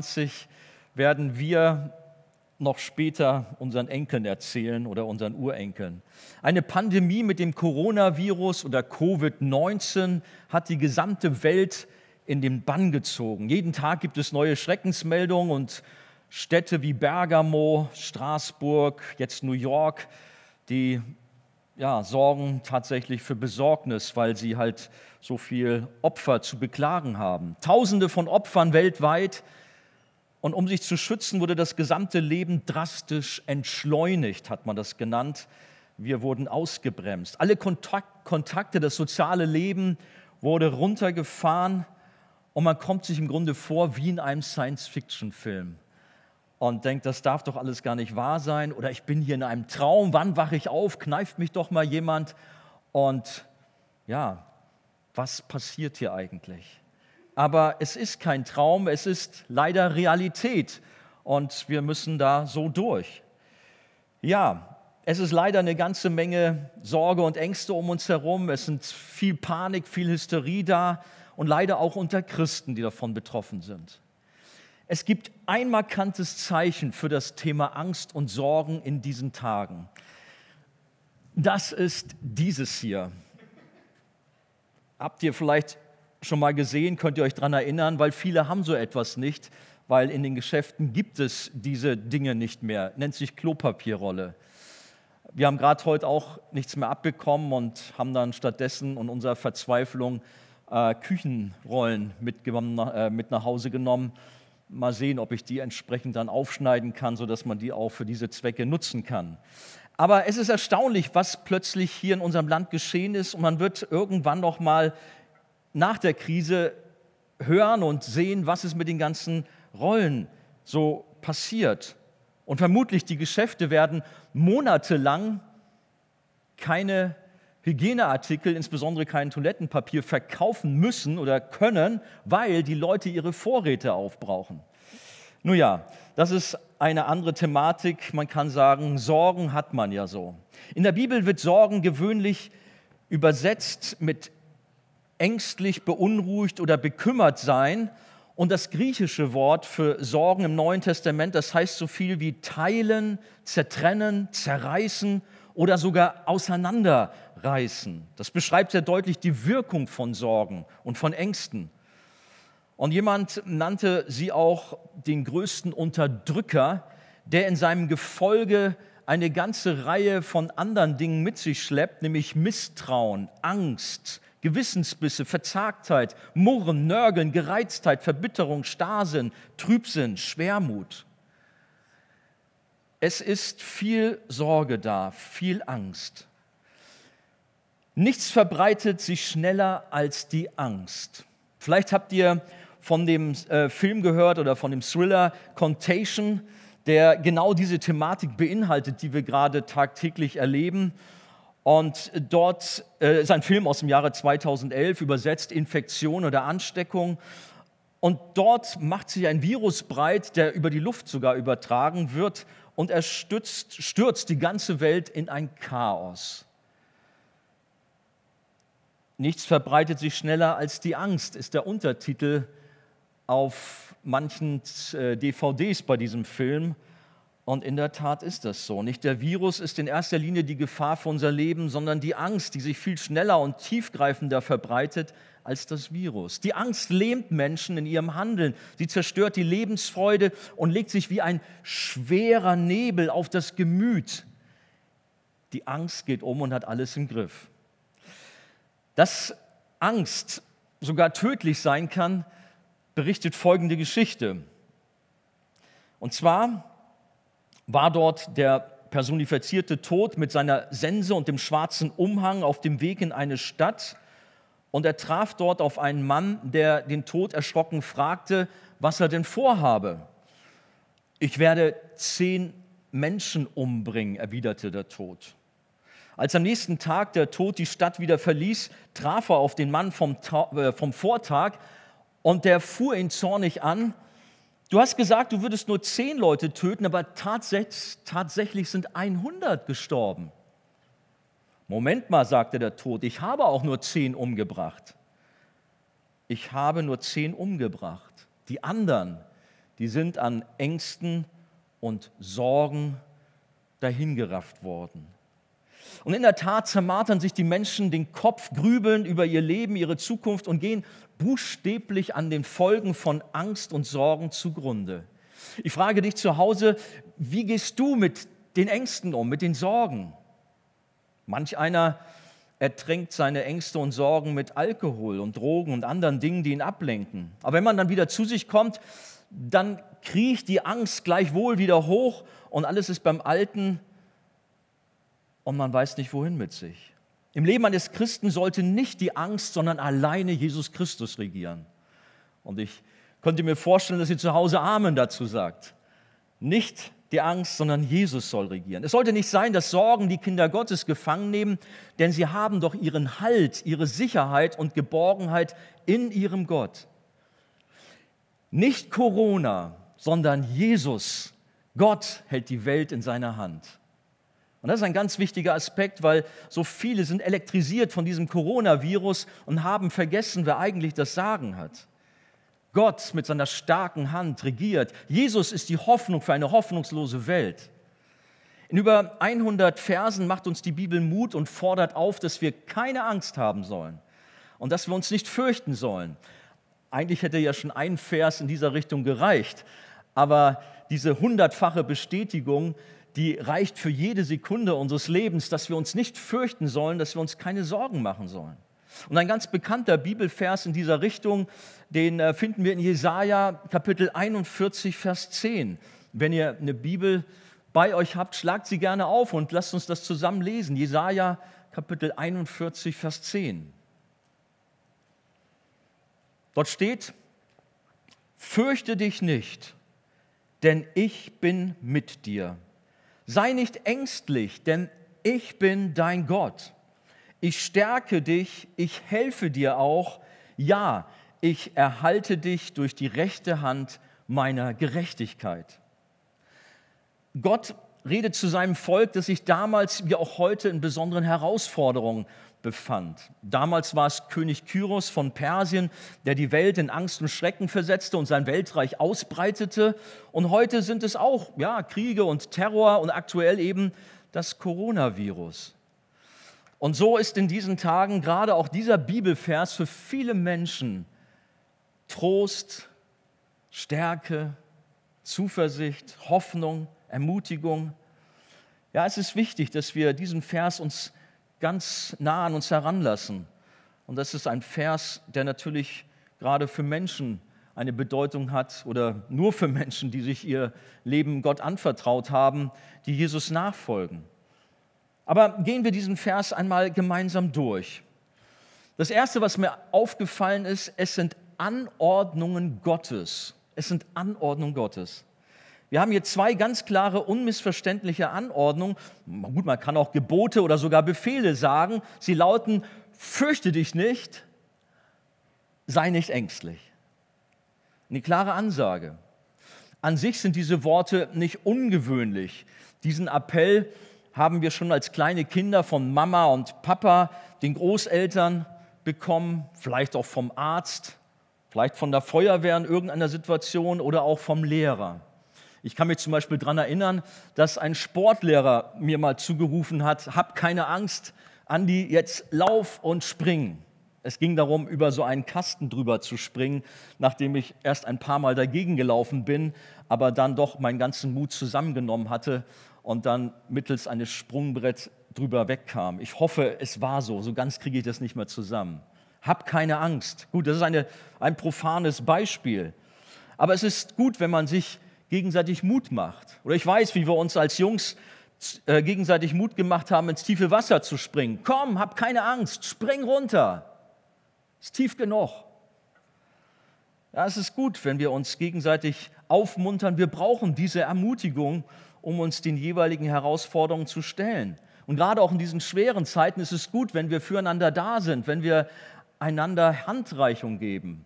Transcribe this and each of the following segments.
2020 werden wir noch später unseren Enkeln erzählen oder unseren Urenkeln. Eine Pandemie mit dem Coronavirus oder Covid-19 hat die gesamte Welt in den Bann gezogen. Jeden Tag gibt es neue Schreckensmeldungen und Städte wie Bergamo, Straßburg, jetzt New York, die ja, sorgen tatsächlich für Besorgnis, weil sie halt so viel Opfer zu beklagen haben. Tausende von Opfern weltweit. Und um sich zu schützen, wurde das gesamte Leben drastisch entschleunigt, hat man das genannt. Wir wurden ausgebremst. Alle Kontakte, das soziale Leben wurde runtergefahren und man kommt sich im Grunde vor wie in einem Science-Fiction-Film und denkt, das darf doch alles gar nicht wahr sein oder ich bin hier in einem Traum, wann wache ich auf, kneift mich doch mal jemand und ja, was passiert hier eigentlich? Aber es ist kein Traum, es ist leider Realität und wir müssen da so durch. Ja, es ist leider eine ganze Menge Sorge und Ängste um uns herum, es sind viel Panik, viel Hysterie da und leider auch unter Christen, die davon betroffen sind. Es gibt ein markantes Zeichen für das Thema Angst und Sorgen in diesen Tagen. Das ist dieses hier. Habt ihr vielleicht schon mal gesehen, könnt ihr euch daran erinnern, weil viele haben so etwas nicht, weil in den Geschäften gibt es diese Dinge nicht mehr, nennt sich Klopapierrolle. Wir haben gerade heute auch nichts mehr abbekommen und haben dann stattdessen in unserer Verzweiflung äh, Küchenrollen mit, äh, mit nach Hause genommen mal sehen, ob ich die entsprechend dann aufschneiden kann, sodass man die auch für diese Zwecke nutzen kann. Aber es ist erstaunlich, was plötzlich hier in unserem Land geschehen ist und man wird irgendwann noch mal nach der Krise hören und sehen, was ist mit den ganzen Rollen so passiert. Und vermutlich die Geschäfte werden monatelang keine Hygieneartikel, insbesondere kein Toilettenpapier, verkaufen müssen oder können, weil die Leute ihre Vorräte aufbrauchen. Nun ja, das ist eine andere Thematik. Man kann sagen, Sorgen hat man ja so. In der Bibel wird Sorgen gewöhnlich übersetzt mit ängstlich, beunruhigt oder bekümmert sein. Und das griechische Wort für Sorgen im Neuen Testament, das heißt so viel wie teilen, zertrennen, zerreißen oder sogar auseinanderreißen. Das beschreibt sehr deutlich die Wirkung von Sorgen und von Ängsten. Und jemand nannte sie auch den größten Unterdrücker, der in seinem Gefolge eine ganze Reihe von anderen Dingen mit sich schleppt, nämlich Misstrauen, Angst, Gewissensbisse, Verzagtheit, Murren, Nörgeln, Gereiztheit, Verbitterung, Starrsinn, Trübsinn, Schwermut. Es ist viel Sorge da, viel Angst. Nichts verbreitet sich schneller als die Angst. Vielleicht habt ihr von dem äh, Film gehört oder von dem Thriller Contagion, der genau diese Thematik beinhaltet, die wir gerade tagtäglich erleben. Und dort äh, ist ein Film aus dem Jahre 2011, übersetzt Infektion oder Ansteckung. Und dort macht sich ein Virus breit, der über die Luft sogar übertragen wird und er stürzt, stürzt die ganze Welt in ein Chaos. Nichts verbreitet sich schneller als die Angst, ist der Untertitel auf manchen äh, DVDs bei diesem Film. Und in der Tat ist das so. Nicht der Virus ist in erster Linie die Gefahr für unser Leben, sondern die Angst, die sich viel schneller und tiefgreifender verbreitet als das Virus. Die Angst lähmt Menschen in ihrem Handeln. Sie zerstört die Lebensfreude und legt sich wie ein schwerer Nebel auf das Gemüt. Die Angst geht um und hat alles im Griff. Dass Angst sogar tödlich sein kann, berichtet folgende Geschichte. Und zwar war dort der personifizierte Tod mit seiner Sense und dem schwarzen Umhang auf dem Weg in eine Stadt und er traf dort auf einen Mann, der den Tod erschrocken fragte, was er denn vorhabe. Ich werde zehn Menschen umbringen, erwiderte der Tod. Als am nächsten Tag der Tod die Stadt wieder verließ, traf er auf den Mann vom, äh, vom Vortag und der fuhr ihn zornig an. Du hast gesagt, du würdest nur zehn Leute töten, aber tatsächlich, tatsächlich sind 100 gestorben. Moment mal, sagte der Tod, ich habe auch nur zehn umgebracht. Ich habe nur zehn umgebracht. Die anderen, die sind an Ängsten und Sorgen dahingerafft worden. Und in der Tat zermartern sich die Menschen den Kopf, grübeln über ihr Leben, ihre Zukunft und gehen buchstäblich an den Folgen von Angst und Sorgen zugrunde. Ich frage dich zu Hause, wie gehst du mit den Ängsten um, mit den Sorgen? Manch einer ertränkt seine Ängste und Sorgen mit Alkohol und Drogen und anderen Dingen, die ihn ablenken. Aber wenn man dann wieder zu sich kommt, dann kriecht die Angst gleichwohl wieder hoch und alles ist beim Alten und man weiß nicht, wohin mit sich. Im Leben eines Christen sollte nicht die Angst, sondern alleine Jesus Christus regieren. Und ich könnte mir vorstellen, dass ihr zu Hause Amen dazu sagt. Nicht die Angst, sondern Jesus soll regieren. Es sollte nicht sein, dass Sorgen die Kinder Gottes gefangen nehmen, denn sie haben doch ihren Halt, ihre Sicherheit und Geborgenheit in ihrem Gott. Nicht Corona, sondern Jesus, Gott hält die Welt in seiner Hand. Und das ist ein ganz wichtiger Aspekt, weil so viele sind elektrisiert von diesem Coronavirus und haben vergessen, wer eigentlich das Sagen hat. Gott mit seiner starken Hand regiert. Jesus ist die Hoffnung für eine hoffnungslose Welt. In über 100 Versen macht uns die Bibel Mut und fordert auf, dass wir keine Angst haben sollen und dass wir uns nicht fürchten sollen. Eigentlich hätte ja schon ein Vers in dieser Richtung gereicht, aber diese hundertfache Bestätigung die reicht für jede Sekunde unseres Lebens, dass wir uns nicht fürchten sollen, dass wir uns keine Sorgen machen sollen. Und ein ganz bekannter Bibelvers in dieser Richtung, den äh, finden wir in Jesaja Kapitel 41, Vers 10. Wenn ihr eine Bibel bei euch habt, schlagt sie gerne auf und lasst uns das zusammen lesen. Jesaja Kapitel 41, Vers 10. Dort steht: Fürchte dich nicht, denn ich bin mit dir Sei nicht ängstlich, denn ich bin dein Gott. Ich stärke dich, ich helfe dir auch. Ja, ich erhalte dich durch die rechte Hand meiner Gerechtigkeit. Gott redet zu seinem Volk, das sich damals wie auch heute in besonderen Herausforderungen befand. Damals war es König Kyros von Persien, der die Welt in Angst und Schrecken versetzte und sein Weltreich ausbreitete. Und heute sind es auch ja, Kriege und Terror und aktuell eben das Coronavirus. Und so ist in diesen Tagen gerade auch dieser Bibelvers für viele Menschen Trost, Stärke, Zuversicht, Hoffnung, Ermutigung. Ja, es ist wichtig, dass wir diesen Vers uns ganz nah an uns heranlassen. Und das ist ein Vers, der natürlich gerade für Menschen eine Bedeutung hat oder nur für Menschen, die sich ihr Leben Gott anvertraut haben, die Jesus nachfolgen. Aber gehen wir diesen Vers einmal gemeinsam durch. Das Erste, was mir aufgefallen ist, es sind Anordnungen Gottes. Es sind Anordnungen Gottes. Wir haben hier zwei ganz klare, unmissverständliche Anordnungen. Gut, man kann auch Gebote oder sogar Befehle sagen. Sie lauten, fürchte dich nicht, sei nicht ängstlich. Eine klare Ansage. An sich sind diese Worte nicht ungewöhnlich. Diesen Appell haben wir schon als kleine Kinder von Mama und Papa, den Großeltern bekommen, vielleicht auch vom Arzt, vielleicht von der Feuerwehr in irgendeiner Situation oder auch vom Lehrer. Ich kann mich zum Beispiel daran erinnern, dass ein Sportlehrer mir mal zugerufen hat, hab keine Angst, Andi, jetzt lauf und spring. Es ging darum, über so einen Kasten drüber zu springen, nachdem ich erst ein paar Mal dagegen gelaufen bin, aber dann doch meinen ganzen Mut zusammengenommen hatte und dann mittels eines Sprungbrett drüber wegkam. Ich hoffe, es war so. So ganz kriege ich das nicht mehr zusammen. Hab keine Angst. Gut, das ist eine, ein profanes Beispiel. Aber es ist gut, wenn man sich gegenseitig Mut macht. Oder ich weiß, wie wir uns als Jungs äh, gegenseitig Mut gemacht haben, ins tiefe Wasser zu springen. Komm, hab keine Angst, spring runter. Ist tief genug. Ja, es ist gut, wenn wir uns gegenseitig aufmuntern. Wir brauchen diese Ermutigung, um uns den jeweiligen Herausforderungen zu stellen. Und gerade auch in diesen schweren Zeiten ist es gut, wenn wir füreinander da sind, wenn wir einander Handreichung geben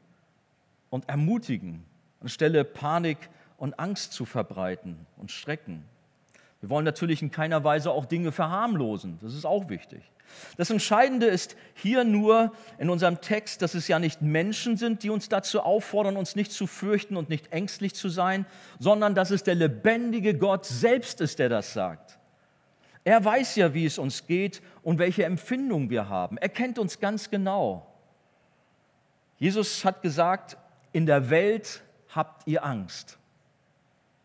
und ermutigen, anstelle Panik und Angst zu verbreiten und Schrecken. Wir wollen natürlich in keiner Weise auch Dinge verharmlosen. Das ist auch wichtig. Das Entscheidende ist hier nur in unserem Text, dass es ja nicht Menschen sind, die uns dazu auffordern, uns nicht zu fürchten und nicht ängstlich zu sein, sondern dass es der lebendige Gott selbst ist, der das sagt. Er weiß ja, wie es uns geht und welche Empfindungen wir haben. Er kennt uns ganz genau. Jesus hat gesagt, in der Welt habt ihr Angst.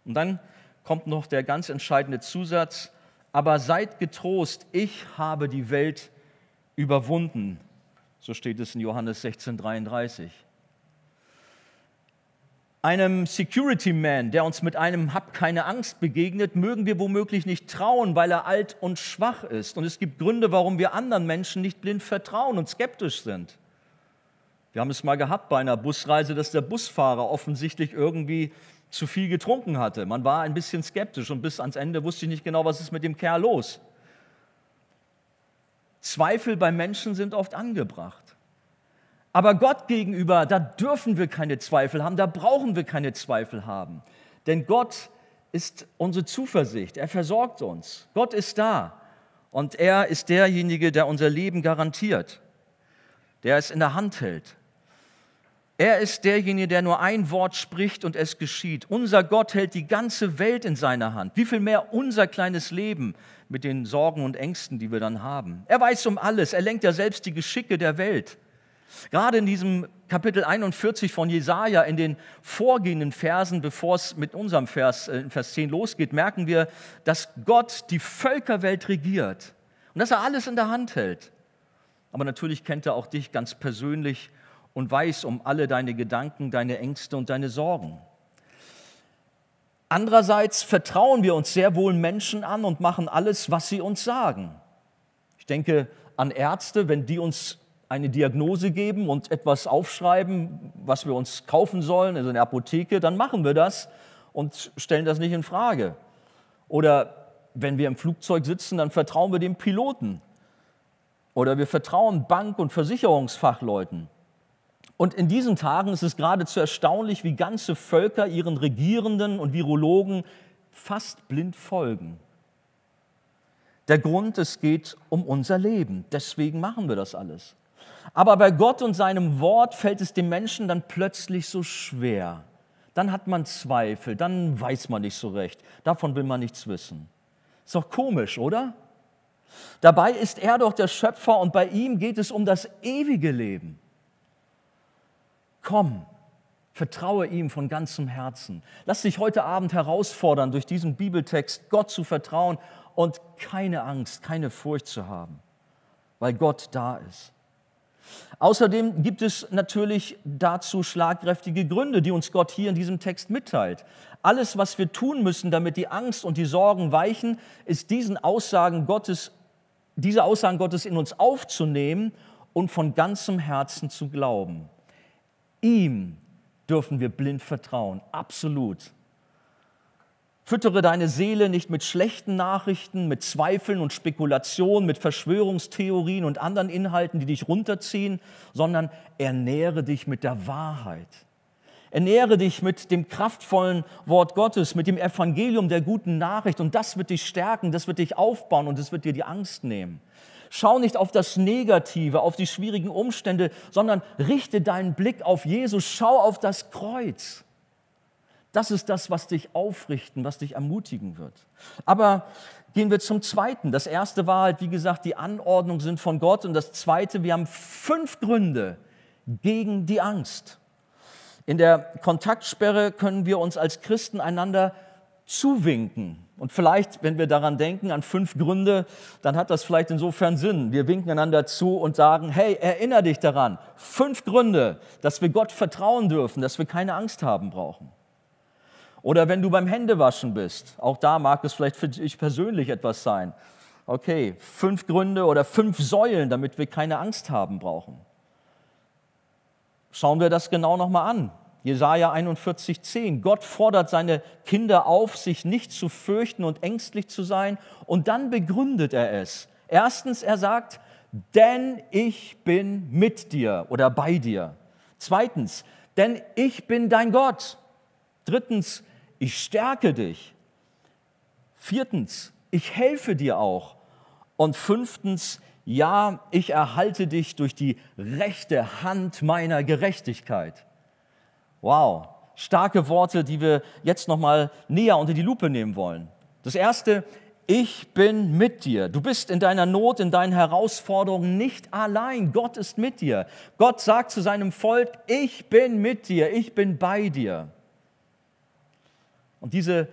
Und dann kommt noch der ganz entscheidende Zusatz, aber seid getrost, ich habe die Welt überwunden. So steht es in Johannes 16, 33. Einem Security Man, der uns mit einem Hab keine Angst begegnet, mögen wir womöglich nicht trauen, weil er alt und schwach ist. Und es gibt Gründe, warum wir anderen Menschen nicht blind vertrauen und skeptisch sind. Wir haben es mal gehabt bei einer Busreise, dass der Busfahrer offensichtlich irgendwie zu viel getrunken hatte. Man war ein bisschen skeptisch und bis ans Ende wusste ich nicht genau, was ist mit dem Kerl los. Zweifel bei Menschen sind oft angebracht. Aber Gott gegenüber, da dürfen wir keine Zweifel haben, da brauchen wir keine Zweifel haben. Denn Gott ist unsere Zuversicht, er versorgt uns. Gott ist da und er ist derjenige, der unser Leben garantiert, der es in der Hand hält. Er ist derjenige, der nur ein Wort spricht und es geschieht. Unser Gott hält die ganze Welt in seiner Hand. Wie viel mehr unser kleines Leben mit den Sorgen und Ängsten, die wir dann haben. Er weiß um alles. Er lenkt ja selbst die Geschicke der Welt. Gerade in diesem Kapitel 41 von Jesaja, in den vorgehenden Versen, bevor es mit unserem Vers, äh, Vers 10 losgeht, merken wir, dass Gott die Völkerwelt regiert und dass er alles in der Hand hält. Aber natürlich kennt er auch dich ganz persönlich und weiß um alle deine Gedanken, deine Ängste und deine Sorgen. Andererseits vertrauen wir uns sehr wohl Menschen an und machen alles, was sie uns sagen. Ich denke an Ärzte, wenn die uns eine Diagnose geben und etwas aufschreiben, was wir uns kaufen sollen, also in der Apotheke, dann machen wir das und stellen das nicht in Frage. Oder wenn wir im Flugzeug sitzen, dann vertrauen wir dem Piloten. Oder wir vertrauen Bank- und Versicherungsfachleuten. Und in diesen Tagen ist es geradezu erstaunlich, wie ganze Völker ihren Regierenden und Virologen fast blind folgen. Der Grund, es geht um unser Leben. Deswegen machen wir das alles. Aber bei Gott und seinem Wort fällt es dem Menschen dann plötzlich so schwer. Dann hat man Zweifel, dann weiß man nicht so recht. Davon will man nichts wissen. Ist doch komisch, oder? Dabei ist er doch der Schöpfer und bei ihm geht es um das ewige Leben. Komm, vertraue ihm von ganzem Herzen. Lass dich heute Abend herausfordern, durch diesen Bibeltext Gott zu vertrauen und keine Angst, keine Furcht zu haben, weil Gott da ist. Außerdem gibt es natürlich dazu schlagkräftige Gründe, die uns Gott hier in diesem Text mitteilt. Alles, was wir tun müssen, damit die Angst und die Sorgen weichen, ist diesen Aussagen Gottes, diese Aussagen Gottes in uns aufzunehmen und von ganzem Herzen zu glauben. Ihm dürfen wir blind vertrauen, absolut. Füttere deine Seele nicht mit schlechten Nachrichten, mit Zweifeln und Spekulationen, mit Verschwörungstheorien und anderen Inhalten, die dich runterziehen, sondern ernähre dich mit der Wahrheit. Ernähre dich mit dem kraftvollen Wort Gottes, mit dem Evangelium der guten Nachricht und das wird dich stärken, das wird dich aufbauen und das wird dir die Angst nehmen. Schau nicht auf das Negative, auf die schwierigen Umstände, sondern richte deinen Blick auf Jesus. Schau auf das Kreuz. Das ist das, was dich aufrichten, was dich ermutigen wird. Aber gehen wir zum Zweiten. Das erste war halt, wie gesagt, die Anordnungen sind von Gott. Und das Zweite, wir haben fünf Gründe gegen die Angst. In der Kontaktsperre können wir uns als Christen einander zuwinken. Und vielleicht, wenn wir daran denken, an fünf Gründe, dann hat das vielleicht insofern Sinn. Wir winken einander zu und sagen, hey, erinnere dich daran, fünf Gründe, dass wir Gott vertrauen dürfen, dass wir keine Angst haben brauchen. Oder wenn du beim Händewaschen bist, auch da mag es vielleicht für dich persönlich etwas sein. Okay, fünf Gründe oder fünf Säulen, damit wir keine Angst haben brauchen. Schauen wir das genau nochmal an. Jesaja 41,10. Gott fordert seine Kinder auf, sich nicht zu fürchten und ängstlich zu sein. Und dann begründet er es. Erstens, er sagt, denn ich bin mit dir oder bei dir. Zweitens, denn ich bin dein Gott. Drittens, ich stärke dich. Viertens, ich helfe dir auch. Und fünftens, ja, ich erhalte dich durch die rechte Hand meiner Gerechtigkeit. Wow, starke Worte, die wir jetzt noch mal näher unter die Lupe nehmen wollen. Das erste, ich bin mit dir. Du bist in deiner Not, in deinen Herausforderungen nicht allein. Gott ist mit dir. Gott sagt zu seinem Volk, ich bin mit dir, ich bin bei dir. Und diese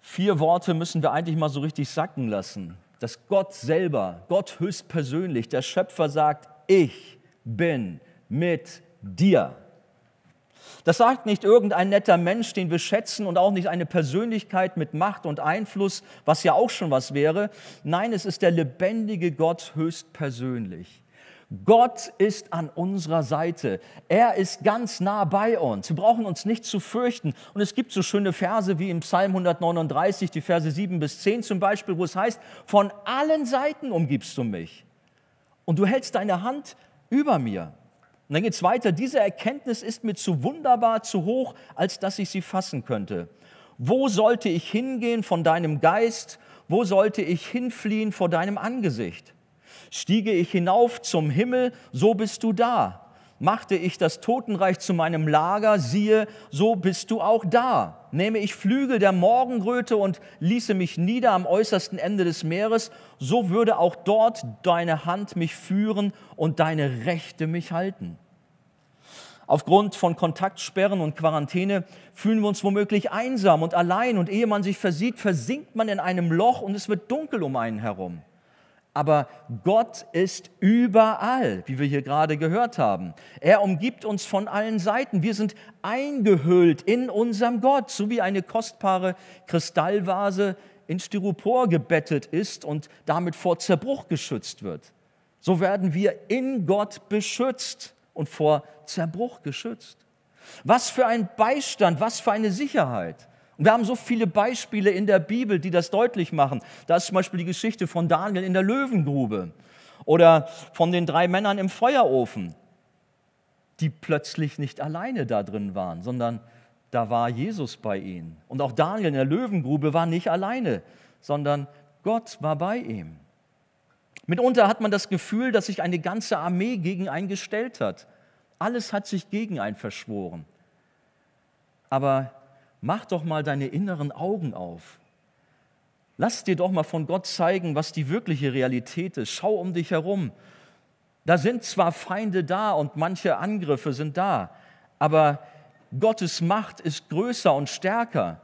vier Worte müssen wir eigentlich mal so richtig sacken lassen. Dass Gott selber, Gott höchstpersönlich, der Schöpfer sagt, ich bin mit dir. Das sagt nicht irgendein netter Mensch, den wir schätzen und auch nicht eine Persönlichkeit mit Macht und Einfluss, was ja auch schon was wäre. Nein, es ist der lebendige Gott höchstpersönlich. Gott ist an unserer Seite. Er ist ganz nah bei uns. Wir brauchen uns nicht zu fürchten. Und es gibt so schöne Verse wie im Psalm 139, die Verse 7 bis 10 zum Beispiel, wo es heißt, von allen Seiten umgibst du mich. Und du hältst deine Hand über mir. Und dann geht es weiter. Diese Erkenntnis ist mir zu wunderbar, zu hoch, als dass ich sie fassen könnte. Wo sollte ich hingehen von deinem Geist? Wo sollte ich hinfliehen vor deinem Angesicht? Stiege ich hinauf zum Himmel, so bist du da. Machte ich das Totenreich zu meinem Lager, siehe, so bist du auch da. Nehme ich Flügel der Morgenröte und ließe mich nieder am äußersten Ende des Meeres, so würde auch dort deine Hand mich führen und deine Rechte mich halten. Aufgrund von Kontaktsperren und Quarantäne fühlen wir uns womöglich einsam und allein und ehe man sich versieht, versinkt man in einem Loch und es wird dunkel um einen herum. Aber Gott ist überall, wie wir hier gerade gehört haben. Er umgibt uns von allen Seiten. Wir sind eingehüllt in unserem Gott, so wie eine kostbare Kristallvase in Styropor gebettet ist und damit vor Zerbruch geschützt wird. So werden wir in Gott beschützt und vor Zerbruch geschützt. Was für ein Beistand, was für eine Sicherheit. Und wir haben so viele Beispiele in der Bibel, die das deutlich machen. Da ist zum Beispiel die Geschichte von Daniel in der Löwengrube oder von den drei Männern im Feuerofen, die plötzlich nicht alleine da drin waren, sondern da war Jesus bei ihnen. Und auch Daniel in der Löwengrube war nicht alleine, sondern Gott war bei ihm. Mitunter hat man das Gefühl, dass sich eine ganze Armee gegen einen gestellt hat. Alles hat sich gegen einen verschworen. Aber mach doch mal deine inneren Augen auf. Lass dir doch mal von Gott zeigen, was die wirkliche Realität ist. Schau um dich herum. Da sind zwar Feinde da und manche Angriffe sind da, aber Gottes Macht ist größer und stärker.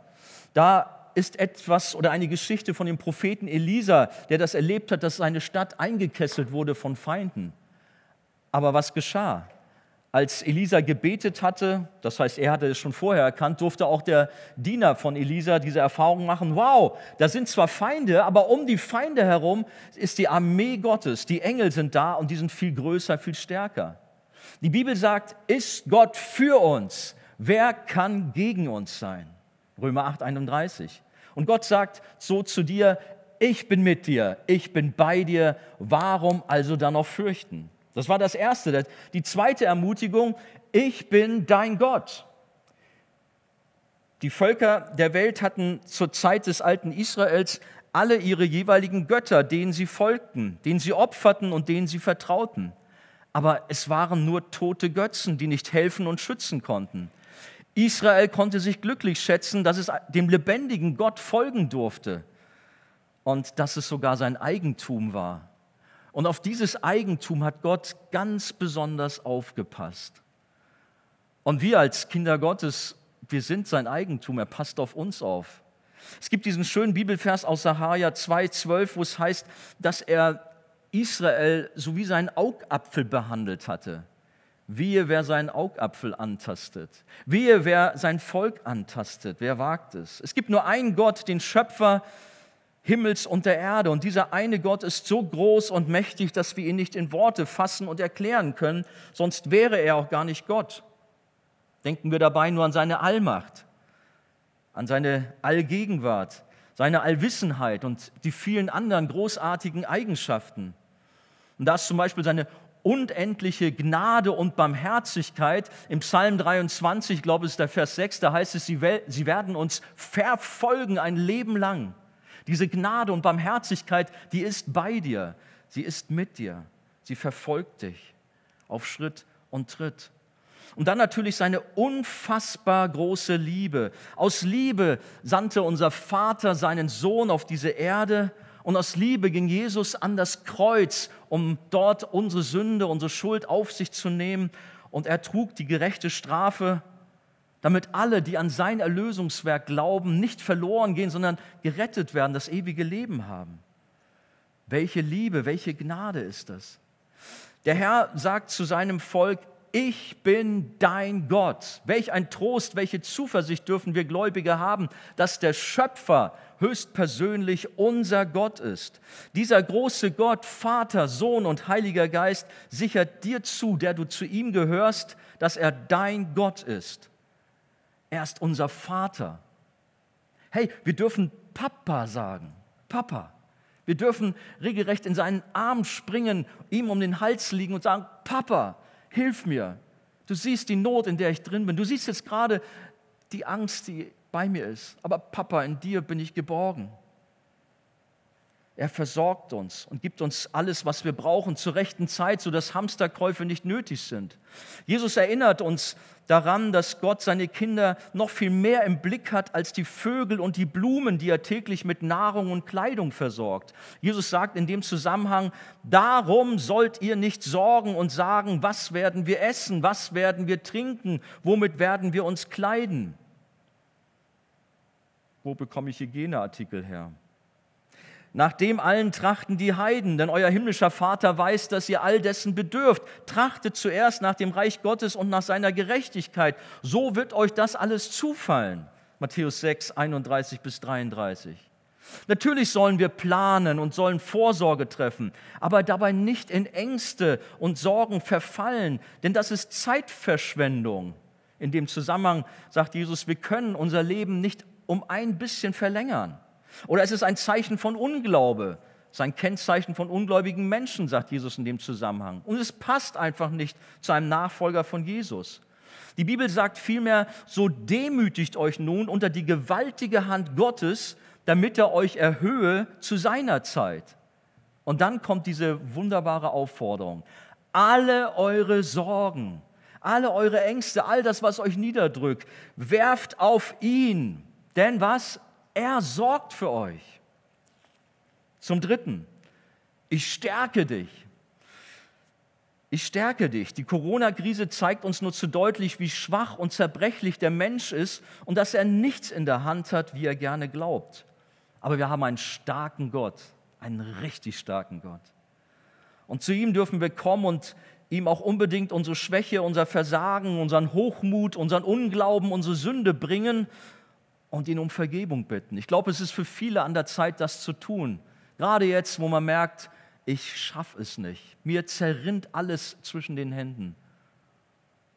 Da ist etwas oder eine Geschichte von dem Propheten Elisa, der das erlebt hat, dass seine Stadt eingekesselt wurde von Feinden. Aber was geschah? als Elisa gebetet hatte, das heißt, er hatte es schon vorher erkannt, durfte auch der Diener von Elisa diese Erfahrung machen. Wow, da sind zwar Feinde, aber um die Feinde herum ist die Armee Gottes. Die Engel sind da und die sind viel größer, viel stärker. Die Bibel sagt, ist Gott für uns? Wer kann gegen uns sein? Römer 8, 31. Und Gott sagt so zu dir, ich bin mit dir, ich bin bei dir, warum also dann noch fürchten? Das war das Erste. Die zweite Ermutigung, ich bin dein Gott. Die Völker der Welt hatten zur Zeit des alten Israels alle ihre jeweiligen Götter, denen sie folgten, denen sie opferten und denen sie vertrauten. Aber es waren nur tote Götzen, die nicht helfen und schützen konnten. Israel konnte sich glücklich schätzen, dass es dem lebendigen Gott folgen durfte und dass es sogar sein Eigentum war. Und auf dieses Eigentum hat Gott ganz besonders aufgepasst. Und wir als Kinder Gottes, wir sind sein Eigentum, er passt auf uns auf. Es gibt diesen schönen Bibelvers aus Sahaja 2,12, wo es heißt, dass er Israel so wie seinen Augapfel behandelt hatte. Wehe, wer seinen Augapfel antastet. Wehe, wer sein Volk antastet. Wer wagt es? Es gibt nur einen Gott, den Schöpfer Himmels und der Erde. Und dieser eine Gott ist so groß und mächtig, dass wir ihn nicht in Worte fassen und erklären können, sonst wäre er auch gar nicht Gott. Denken wir dabei nur an seine Allmacht, an seine Allgegenwart, seine Allwissenheit und die vielen anderen großartigen Eigenschaften. Und da ist zum Beispiel seine unendliche Gnade und Barmherzigkeit. Im Psalm 23, ich glaube es ist der Vers 6, da heißt es, sie werden uns verfolgen ein Leben lang. Diese Gnade und Barmherzigkeit, die ist bei dir, sie ist mit dir, sie verfolgt dich auf Schritt und Tritt. Und dann natürlich seine unfassbar große Liebe. Aus Liebe sandte unser Vater seinen Sohn auf diese Erde und aus Liebe ging Jesus an das Kreuz, um dort unsere Sünde, unsere Schuld auf sich zu nehmen. Und er trug die gerechte Strafe, damit alle, die an sein Erlösungswerk glauben, nicht verloren gehen, sondern gerettet werden, das ewige Leben haben. Welche Liebe, welche Gnade ist das? Der Herr sagt zu seinem Volk, ich bin dein Gott. Welch ein Trost, welche Zuversicht dürfen wir Gläubige haben, dass der Schöpfer höchstpersönlich unser Gott ist. Dieser große Gott, Vater, Sohn und Heiliger Geist, sichert dir zu, der du zu ihm gehörst, dass er dein Gott ist. Er ist unser Vater. Hey, wir dürfen Papa sagen. Papa. Wir dürfen regelrecht in seinen Arm springen, ihm um den Hals liegen und sagen, Papa, hilf mir. Du siehst die Not, in der ich drin bin. Du siehst jetzt gerade die Angst, die bei mir ist. Aber Papa, in dir bin ich geborgen. Er versorgt uns und gibt uns alles, was wir brauchen, zur rechten Zeit, sodass Hamsterkäufe nicht nötig sind. Jesus erinnert uns daran, dass Gott seine Kinder noch viel mehr im Blick hat als die Vögel und die Blumen, die er täglich mit Nahrung und Kleidung versorgt. Jesus sagt in dem Zusammenhang, darum sollt ihr nicht sorgen und sagen, was werden wir essen, was werden wir trinken, womit werden wir uns kleiden. Wo bekomme ich Hygieneartikel her? Nach dem allen trachten die Heiden, denn euer himmlischer Vater weiß, dass ihr all dessen bedürft. Trachtet zuerst nach dem Reich Gottes und nach seiner Gerechtigkeit. So wird euch das alles zufallen. Matthäus 6, 31 bis 33. Natürlich sollen wir planen und sollen Vorsorge treffen, aber dabei nicht in Ängste und Sorgen verfallen, denn das ist Zeitverschwendung. In dem Zusammenhang sagt Jesus, wir können unser Leben nicht um ein bisschen verlängern. Oder es ist ein Zeichen von Unglaube. sein Kennzeichen von ungläubigen Menschen, sagt Jesus in dem Zusammenhang. Und es passt einfach nicht zu einem Nachfolger von Jesus. Die Bibel sagt vielmehr, so demütigt euch nun unter die gewaltige Hand Gottes, damit er euch erhöhe zu seiner Zeit. Und dann kommt diese wunderbare Aufforderung. Alle eure Sorgen, alle eure Ängste, all das, was euch niederdrückt, werft auf ihn. Denn was? Er sorgt für euch. Zum Dritten, ich stärke dich. Ich stärke dich. Die Corona-Krise zeigt uns nur zu deutlich, wie schwach und zerbrechlich der Mensch ist und dass er nichts in der Hand hat, wie er gerne glaubt. Aber wir haben einen starken Gott, einen richtig starken Gott. Und zu ihm dürfen wir kommen und ihm auch unbedingt unsere Schwäche, unser Versagen, unseren Hochmut, unseren Unglauben, unsere Sünde bringen und ihn um Vergebung bitten. Ich glaube, es ist für viele an der Zeit, das zu tun. Gerade jetzt, wo man merkt, ich schaffe es nicht. Mir zerrinnt alles zwischen den Händen.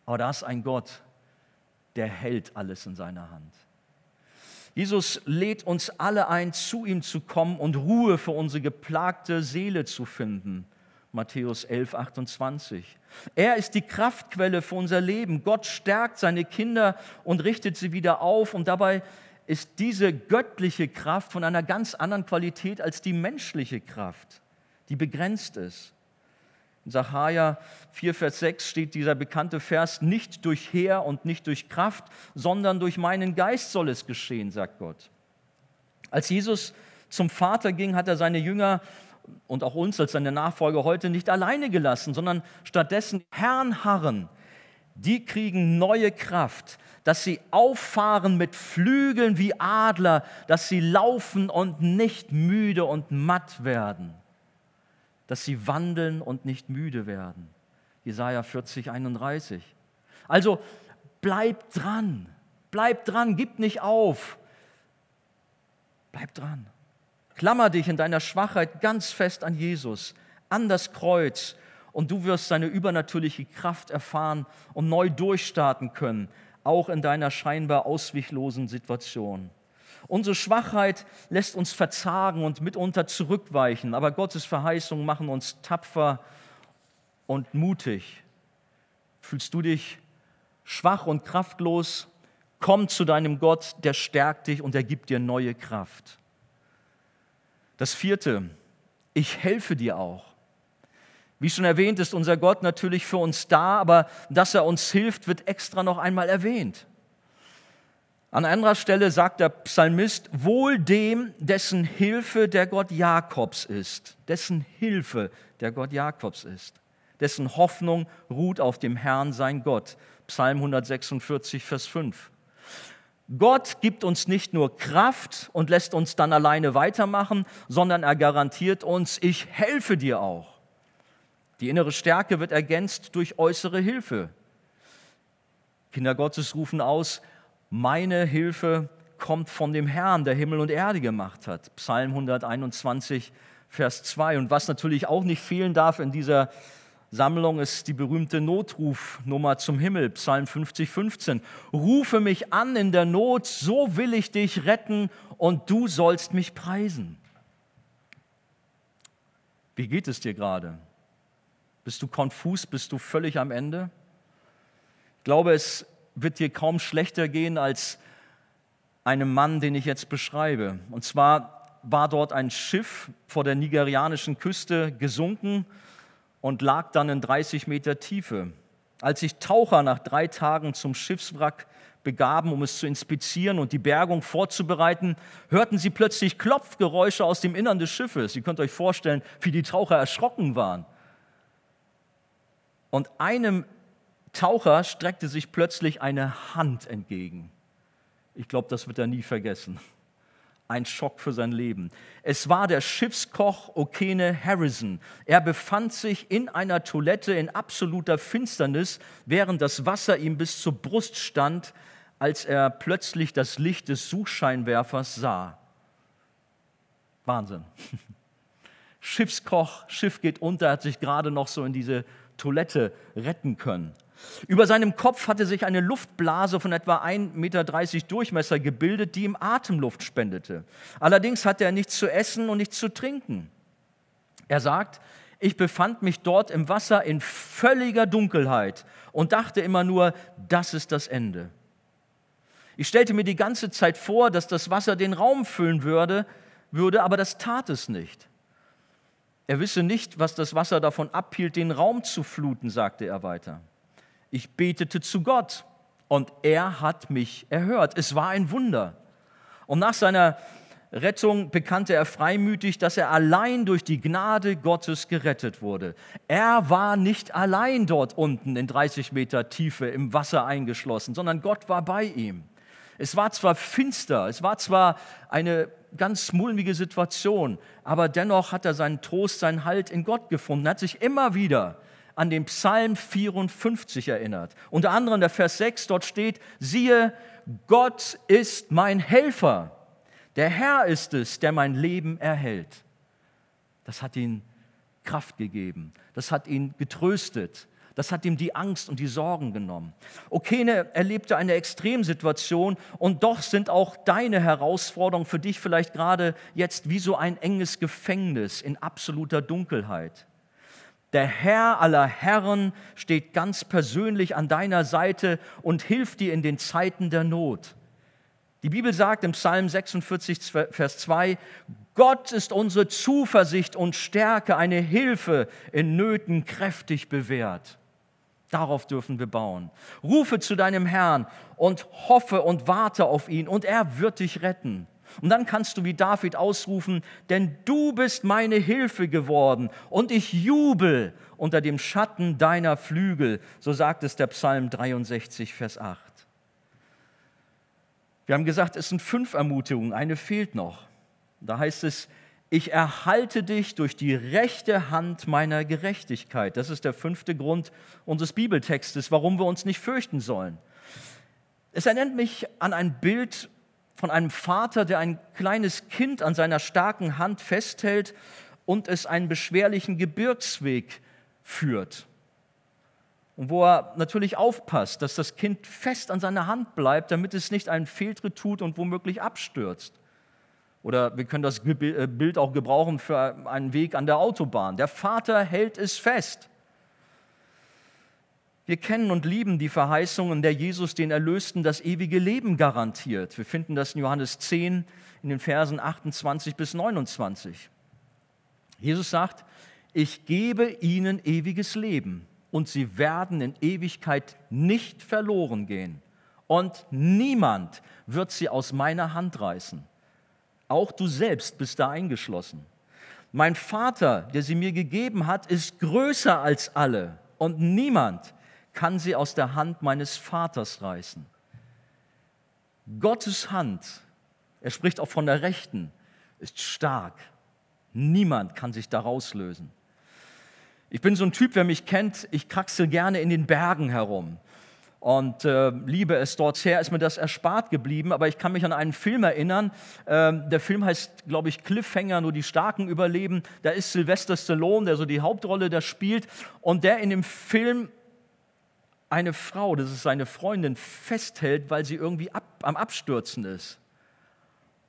Aber da ist ein Gott, der hält alles in seiner Hand. Jesus lädt uns alle ein, zu ihm zu kommen und Ruhe für unsere geplagte Seele zu finden. Matthäus 11, 28. Er ist die Kraftquelle für unser Leben. Gott stärkt seine Kinder und richtet sie wieder auf. Und dabei ist diese göttliche Kraft von einer ganz anderen Qualität als die menschliche Kraft, die begrenzt ist. In Sacharja 4, Vers 6 steht dieser bekannte Vers, nicht durch Heer und nicht durch Kraft, sondern durch meinen Geist soll es geschehen, sagt Gott. Als Jesus zum Vater ging, hat er seine Jünger und auch uns als seine Nachfolger heute nicht alleine gelassen, sondern stattdessen Herrn harren. Die kriegen neue Kraft, dass sie auffahren mit Flügeln wie Adler, dass sie laufen und nicht müde und matt werden, dass sie wandeln und nicht müde werden. Jesaja 40, 31. Also bleib dran, bleib dran, gib nicht auf, bleib dran. Klammer dich in deiner Schwachheit ganz fest an Jesus, an das Kreuz und du wirst seine übernatürliche Kraft erfahren und neu durchstarten können, auch in deiner scheinbar ausweglosen Situation. Unsere Schwachheit lässt uns verzagen und mitunter zurückweichen, aber Gottes Verheißungen machen uns tapfer und mutig. Fühlst du dich schwach und kraftlos? Komm zu deinem Gott, der stärkt dich und er gibt dir neue Kraft. Das vierte, ich helfe dir auch. Wie schon erwähnt, ist unser Gott natürlich für uns da, aber dass er uns hilft, wird extra noch einmal erwähnt. An anderer Stelle sagt der Psalmist, wohl dem, dessen Hilfe der Gott Jakobs ist, dessen Hilfe der Gott Jakobs ist, dessen Hoffnung ruht auf dem Herrn, sein Gott. Psalm 146, Vers 5. Gott gibt uns nicht nur Kraft und lässt uns dann alleine weitermachen, sondern er garantiert uns, ich helfe dir auch. Die innere Stärke wird ergänzt durch äußere Hilfe. Kinder Gottes rufen aus, meine Hilfe kommt von dem Herrn, der Himmel und Erde gemacht hat. Psalm 121, Vers 2. Und was natürlich auch nicht fehlen darf in dieser Sammlung ist die berühmte Notrufnummer zum Himmel, Psalm 50, 15. Rufe mich an in der Not, so will ich dich retten und du sollst mich preisen. Wie geht es dir gerade? Bist du konfus? Bist du völlig am Ende? Ich glaube, es wird dir kaum schlechter gehen als einem Mann, den ich jetzt beschreibe. Und zwar war dort ein Schiff vor der nigerianischen Küste gesunken und lag dann in 30 Meter Tiefe. Als sich Taucher nach drei Tagen zum Schiffswrack begaben, um es zu inspizieren und die Bergung vorzubereiten, hörten sie plötzlich Klopfgeräusche aus dem Innern des Schiffes. Ihr könnt euch vorstellen, wie die Taucher erschrocken waren. Und einem Taucher streckte sich plötzlich eine Hand entgegen. Ich glaube, das wird er nie vergessen. Ein Schock für sein Leben. Es war der Schiffskoch Okene Harrison. Er befand sich in einer Toilette in absoluter Finsternis, während das Wasser ihm bis zur Brust stand, als er plötzlich das Licht des Suchscheinwerfers sah. Wahnsinn. Schiffskoch, Schiff geht unter, hat sich gerade noch so in diese Toilette retten können. Über seinem Kopf hatte sich eine Luftblase von etwa 1,30 Meter Durchmesser gebildet, die ihm Atemluft spendete. Allerdings hatte er nichts zu essen und nichts zu trinken. Er sagt, ich befand mich dort im Wasser in völliger Dunkelheit und dachte immer nur, das ist das Ende. Ich stellte mir die ganze Zeit vor, dass das Wasser den Raum füllen würde, würde aber das tat es nicht. Er wisse nicht, was das Wasser davon abhielt, den Raum zu fluten, sagte er weiter. Ich betete zu Gott und er hat mich erhört. Es war ein Wunder. Und nach seiner Rettung bekannte er freimütig, dass er allein durch die Gnade Gottes gerettet wurde. Er war nicht allein dort unten in 30 Meter Tiefe im Wasser eingeschlossen, sondern Gott war bei ihm. Es war zwar finster, es war zwar eine ganz mulmige Situation, aber dennoch hat er seinen Trost, seinen Halt in Gott gefunden, hat sich immer wieder an den Psalm 54 erinnert. Unter anderem der Vers 6, dort steht, siehe, Gott ist mein Helfer. Der Herr ist es, der mein Leben erhält. Das hat ihn Kraft gegeben. Das hat ihn getröstet. Das hat ihm die Angst und die Sorgen genommen. Okene erlebte eine Extremsituation und doch sind auch deine Herausforderungen für dich vielleicht gerade jetzt wie so ein enges Gefängnis in absoluter Dunkelheit. Der Herr aller Herren steht ganz persönlich an deiner Seite und hilft dir in den Zeiten der Not. Die Bibel sagt im Psalm 46, Vers 2, Gott ist unsere Zuversicht und Stärke, eine Hilfe in Nöten kräftig bewährt. Darauf dürfen wir bauen. Rufe zu deinem Herrn und hoffe und warte auf ihn und er wird dich retten. Und dann kannst du wie David ausrufen, denn du bist meine Hilfe geworden und ich jubel unter dem Schatten deiner Flügel. So sagt es der Psalm 63, Vers 8. Wir haben gesagt, es sind fünf Ermutigungen, eine fehlt noch. Da heißt es, ich erhalte dich durch die rechte Hand meiner Gerechtigkeit. Das ist der fünfte Grund unseres Bibeltextes, warum wir uns nicht fürchten sollen. Es erinnert mich an ein Bild von einem Vater, der ein kleines Kind an seiner starken Hand festhält und es einen beschwerlichen Gebirgsweg führt. Und wo er natürlich aufpasst, dass das Kind fest an seiner Hand bleibt, damit es nicht einen Fehltritt tut und womöglich abstürzt. Oder wir können das äh, Bild auch gebrauchen für einen Weg an der Autobahn. Der Vater hält es fest. Wir kennen und lieben die Verheißungen, der Jesus den Erlösten das ewige Leben garantiert. Wir finden das in Johannes 10 in den Versen 28 bis 29. Jesus sagt, ich gebe ihnen ewiges Leben und sie werden in Ewigkeit nicht verloren gehen. Und niemand wird sie aus meiner Hand reißen. Auch du selbst bist da eingeschlossen. Mein Vater, der sie mir gegeben hat, ist größer als alle und niemand kann sie aus der Hand meines Vaters reißen. Gottes Hand, er spricht auch von der Rechten, ist stark. Niemand kann sich daraus lösen. Ich bin so ein Typ, wer mich kennt, ich kraxel gerne in den Bergen herum und äh, liebe es. Dorther ist mir das erspart geblieben, aber ich kann mich an einen Film erinnern. Ähm, der Film heißt, glaube ich, Cliffhanger, nur die Starken überleben. Da ist Sylvester Stallone, der so die Hauptrolle da spielt und der in dem Film eine Frau, das ist seine Freundin, festhält, weil sie irgendwie ab, am Abstürzen ist.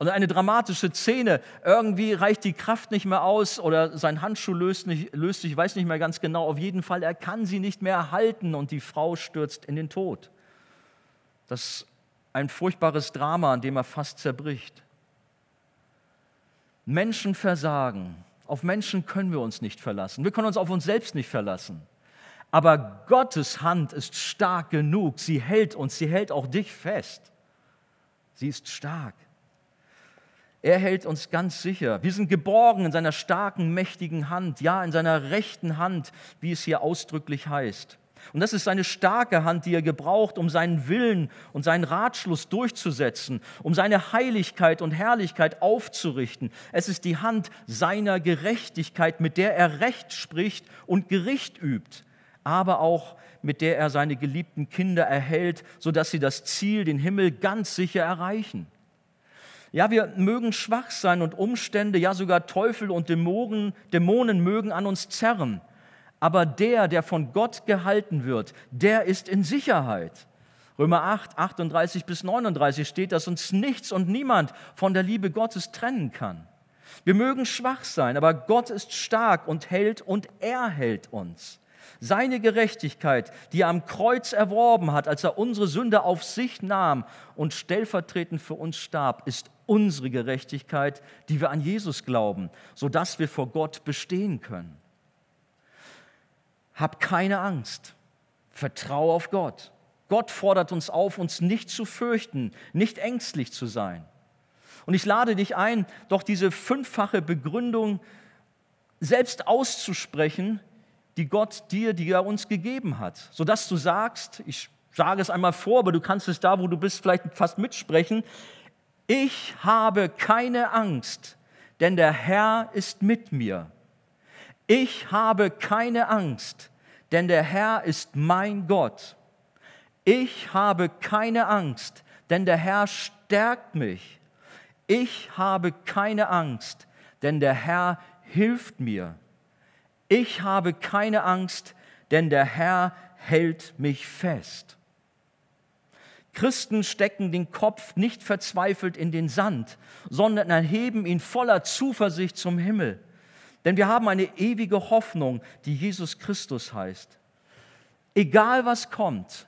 Und eine dramatische Szene, irgendwie reicht die Kraft nicht mehr aus oder sein Handschuh löst, nicht, löst sich, ich weiß nicht mehr ganz genau, auf jeden Fall, er kann sie nicht mehr halten und die Frau stürzt in den Tod. Das ist ein furchtbares Drama, an dem er fast zerbricht. Menschen versagen. Auf Menschen können wir uns nicht verlassen. Wir können uns auf uns selbst nicht verlassen. Aber Gottes Hand ist stark genug. Sie hält uns, sie hält auch dich fest. Sie ist stark. Er hält uns ganz sicher. Wir sind geborgen in seiner starken, mächtigen Hand, ja, in seiner rechten Hand, wie es hier ausdrücklich heißt. Und das ist seine starke Hand, die er gebraucht, um seinen Willen und seinen Ratschluss durchzusetzen, um seine Heiligkeit und Herrlichkeit aufzurichten. Es ist die Hand seiner Gerechtigkeit, mit der er Recht spricht und Gericht übt, aber auch mit der er seine geliebten Kinder erhält, sodass sie das Ziel, den Himmel, ganz sicher erreichen. Ja, wir mögen schwach sein und Umstände, ja sogar Teufel und Dämonen, Dämonen mögen an uns zerren. Aber der, der von Gott gehalten wird, der ist in Sicherheit. Römer 8, 38 bis 39 steht, dass uns nichts und niemand von der Liebe Gottes trennen kann. Wir mögen schwach sein, aber Gott ist stark und hält und er hält uns. Seine Gerechtigkeit, die er am Kreuz erworben hat, als er unsere Sünde auf sich nahm und stellvertretend für uns starb, ist unsere Gerechtigkeit, die wir an Jesus glauben, sodass wir vor Gott bestehen können. Hab keine Angst. Vertraue auf Gott. Gott fordert uns auf, uns nicht zu fürchten, nicht ängstlich zu sein. Und ich lade dich ein, doch diese fünffache Begründung selbst auszusprechen, die Gott dir, die er uns gegeben hat, sodass du sagst, ich sage es einmal vor, aber du kannst es da, wo du bist, vielleicht fast mitsprechen, ich habe keine Angst, denn der Herr ist mit mir. Ich habe keine Angst, denn der Herr ist mein Gott. Ich habe keine Angst, denn der Herr stärkt mich. Ich habe keine Angst, denn der Herr hilft mir. Ich habe keine Angst, denn der Herr hält mich fest. Christen stecken den Kopf nicht verzweifelt in den Sand, sondern erheben ihn voller Zuversicht zum Himmel. Denn wir haben eine ewige Hoffnung, die Jesus Christus heißt. Egal was kommt,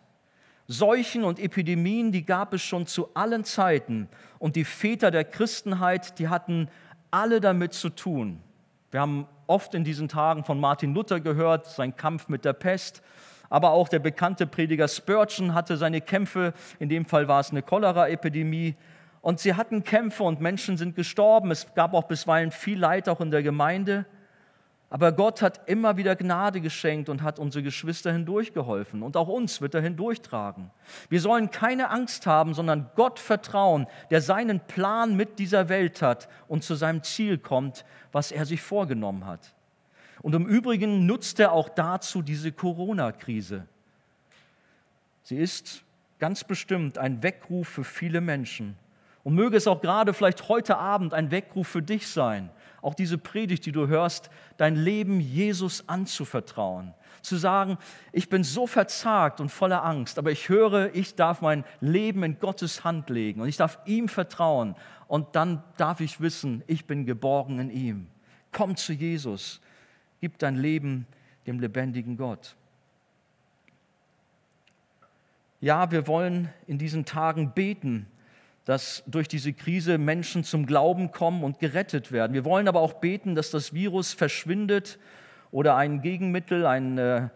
Seuchen und Epidemien, die gab es schon zu allen Zeiten. Und die Väter der Christenheit, die hatten alle damit zu tun. Wir haben oft in diesen Tagen von Martin Luther gehört, sein Kampf mit der Pest. Aber auch der bekannte Prediger Spurgeon hatte seine Kämpfe. In dem Fall war es eine Cholera-Epidemie. Und sie hatten Kämpfe und Menschen sind gestorben. Es gab auch bisweilen viel Leid auch in der Gemeinde. Aber Gott hat immer wieder Gnade geschenkt und hat unsere Geschwister hindurchgeholfen. Und auch uns wird er hindurchtragen. Wir sollen keine Angst haben, sondern Gott vertrauen, der seinen Plan mit dieser Welt hat und zu seinem Ziel kommt, was er sich vorgenommen hat. Und im Übrigen nutzt er auch dazu diese Corona-Krise. Sie ist ganz bestimmt ein Weckruf für viele Menschen. Und möge es auch gerade vielleicht heute Abend ein Weckruf für dich sein, auch diese Predigt, die du hörst, dein Leben Jesus anzuvertrauen. Zu sagen, ich bin so verzagt und voller Angst, aber ich höre, ich darf mein Leben in Gottes Hand legen und ich darf ihm vertrauen und dann darf ich wissen, ich bin geborgen in ihm. Komm zu Jesus, gib dein Leben dem lebendigen Gott. Ja, wir wollen in diesen Tagen beten, dass durch diese Krise Menschen zum Glauben kommen und gerettet werden. Wir wollen aber auch beten, dass das Virus verschwindet oder ein Gegenmittel, ein, äh,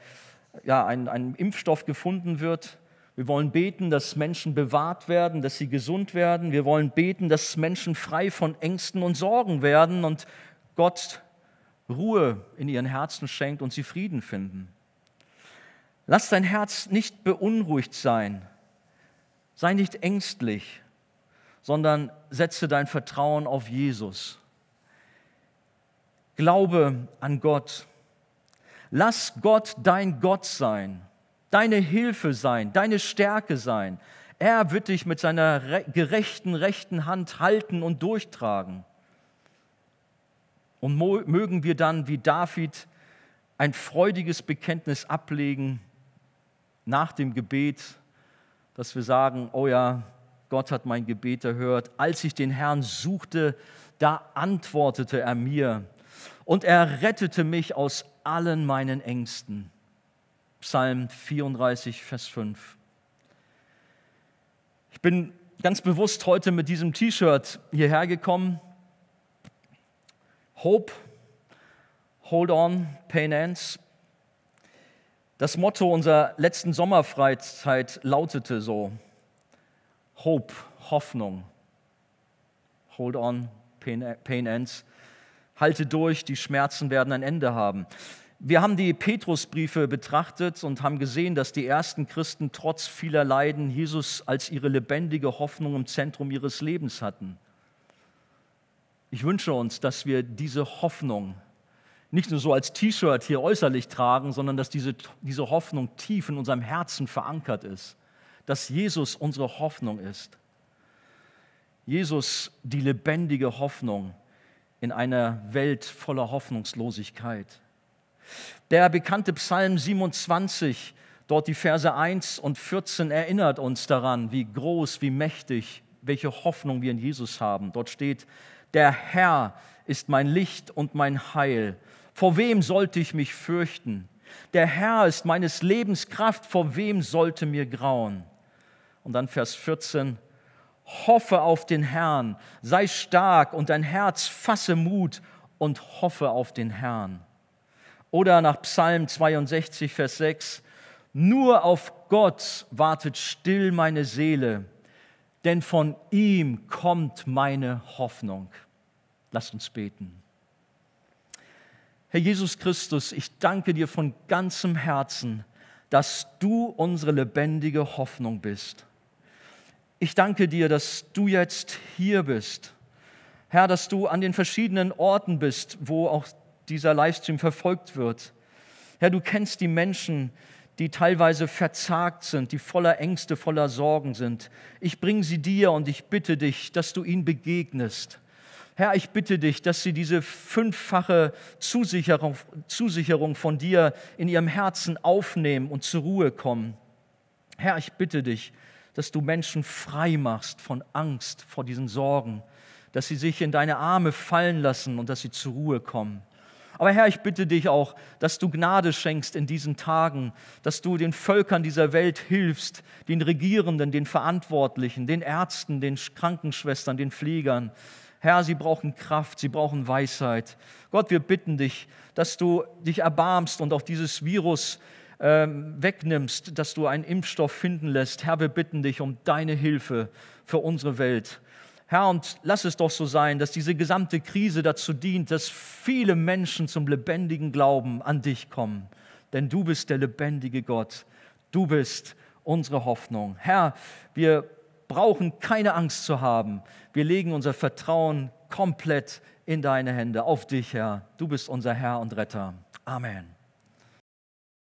ja, ein, ein Impfstoff gefunden wird. Wir wollen beten, dass Menschen bewahrt werden, dass sie gesund werden. Wir wollen beten, dass Menschen frei von Ängsten und Sorgen werden und Gott Ruhe in ihren Herzen schenkt und sie Frieden finden. Lass dein Herz nicht beunruhigt sein. Sei nicht ängstlich sondern setze dein Vertrauen auf Jesus. Glaube an Gott. Lass Gott dein Gott sein, deine Hilfe sein, deine Stärke sein. Er wird dich mit seiner gerechten rechten Hand halten und durchtragen. Und mögen wir dann wie David ein freudiges Bekenntnis ablegen nach dem Gebet, dass wir sagen, oh ja, Gott hat mein Gebet erhört. Als ich den Herrn suchte, da antwortete er mir und er rettete mich aus allen meinen Ängsten. Psalm 34, Vers 5. Ich bin ganz bewusst heute mit diesem T-Shirt hierher gekommen. Hope, Hold on, Pain ends. Das Motto unserer letzten Sommerfreizeit lautete so: Hope, Hoffnung. Hold on, pain, pain ends. Halte durch, die Schmerzen werden ein Ende haben. Wir haben die Petrusbriefe betrachtet und haben gesehen, dass die ersten Christen trotz vieler Leiden Jesus als ihre lebendige Hoffnung im Zentrum ihres Lebens hatten. Ich wünsche uns, dass wir diese Hoffnung nicht nur so als T-Shirt hier äußerlich tragen, sondern dass diese, diese Hoffnung tief in unserem Herzen verankert ist dass Jesus unsere Hoffnung ist. Jesus die lebendige Hoffnung in einer Welt voller Hoffnungslosigkeit. Der bekannte Psalm 27, dort die Verse 1 und 14 erinnert uns daran, wie groß, wie mächtig, welche Hoffnung wir in Jesus haben. Dort steht, der Herr ist mein Licht und mein Heil. Vor wem sollte ich mich fürchten? Der Herr ist meines Lebens Kraft, vor wem sollte mir grauen? Und dann Vers 14, hoffe auf den Herrn, sei stark und dein Herz fasse Mut und hoffe auf den Herrn. Oder nach Psalm 62, Vers 6, nur auf Gott wartet still meine Seele, denn von ihm kommt meine Hoffnung. Lasst uns beten. Herr Jesus Christus, ich danke dir von ganzem Herzen, dass du unsere lebendige Hoffnung bist. Ich danke dir, dass du jetzt hier bist. Herr, dass du an den verschiedenen Orten bist, wo auch dieser Livestream verfolgt wird. Herr, du kennst die Menschen, die teilweise verzagt sind, die voller Ängste, voller Sorgen sind. Ich bringe sie dir und ich bitte dich, dass du ihnen begegnest. Herr, ich bitte dich, dass sie diese fünffache Zusicherung, Zusicherung von dir in ihrem Herzen aufnehmen und zur Ruhe kommen. Herr, ich bitte dich, dass du Menschen frei machst von Angst vor diesen Sorgen, dass sie sich in deine Arme fallen lassen und dass sie zur Ruhe kommen. Aber Herr, ich bitte dich auch, dass du Gnade schenkst in diesen Tagen, dass du den Völkern dieser Welt hilfst, den Regierenden, den Verantwortlichen, den Ärzten, den Krankenschwestern, den Pflegern. Herr, sie brauchen Kraft, sie brauchen Weisheit. Gott, wir bitten dich, dass du dich erbarmst und auch dieses Virus ähm, wegnimmst, dass du einen Impfstoff finden lässt. Herr, wir bitten dich um deine Hilfe für unsere Welt. Herr, und lass es doch so sein, dass diese gesamte Krise dazu dient, dass viele Menschen zum lebendigen Glauben an dich kommen. Denn du bist der lebendige Gott. Du bist unsere Hoffnung. Herr, wir brauchen keine Angst zu haben. Wir legen unser Vertrauen komplett in deine Hände, auf dich, Herr. Du bist unser Herr und Retter. Amen.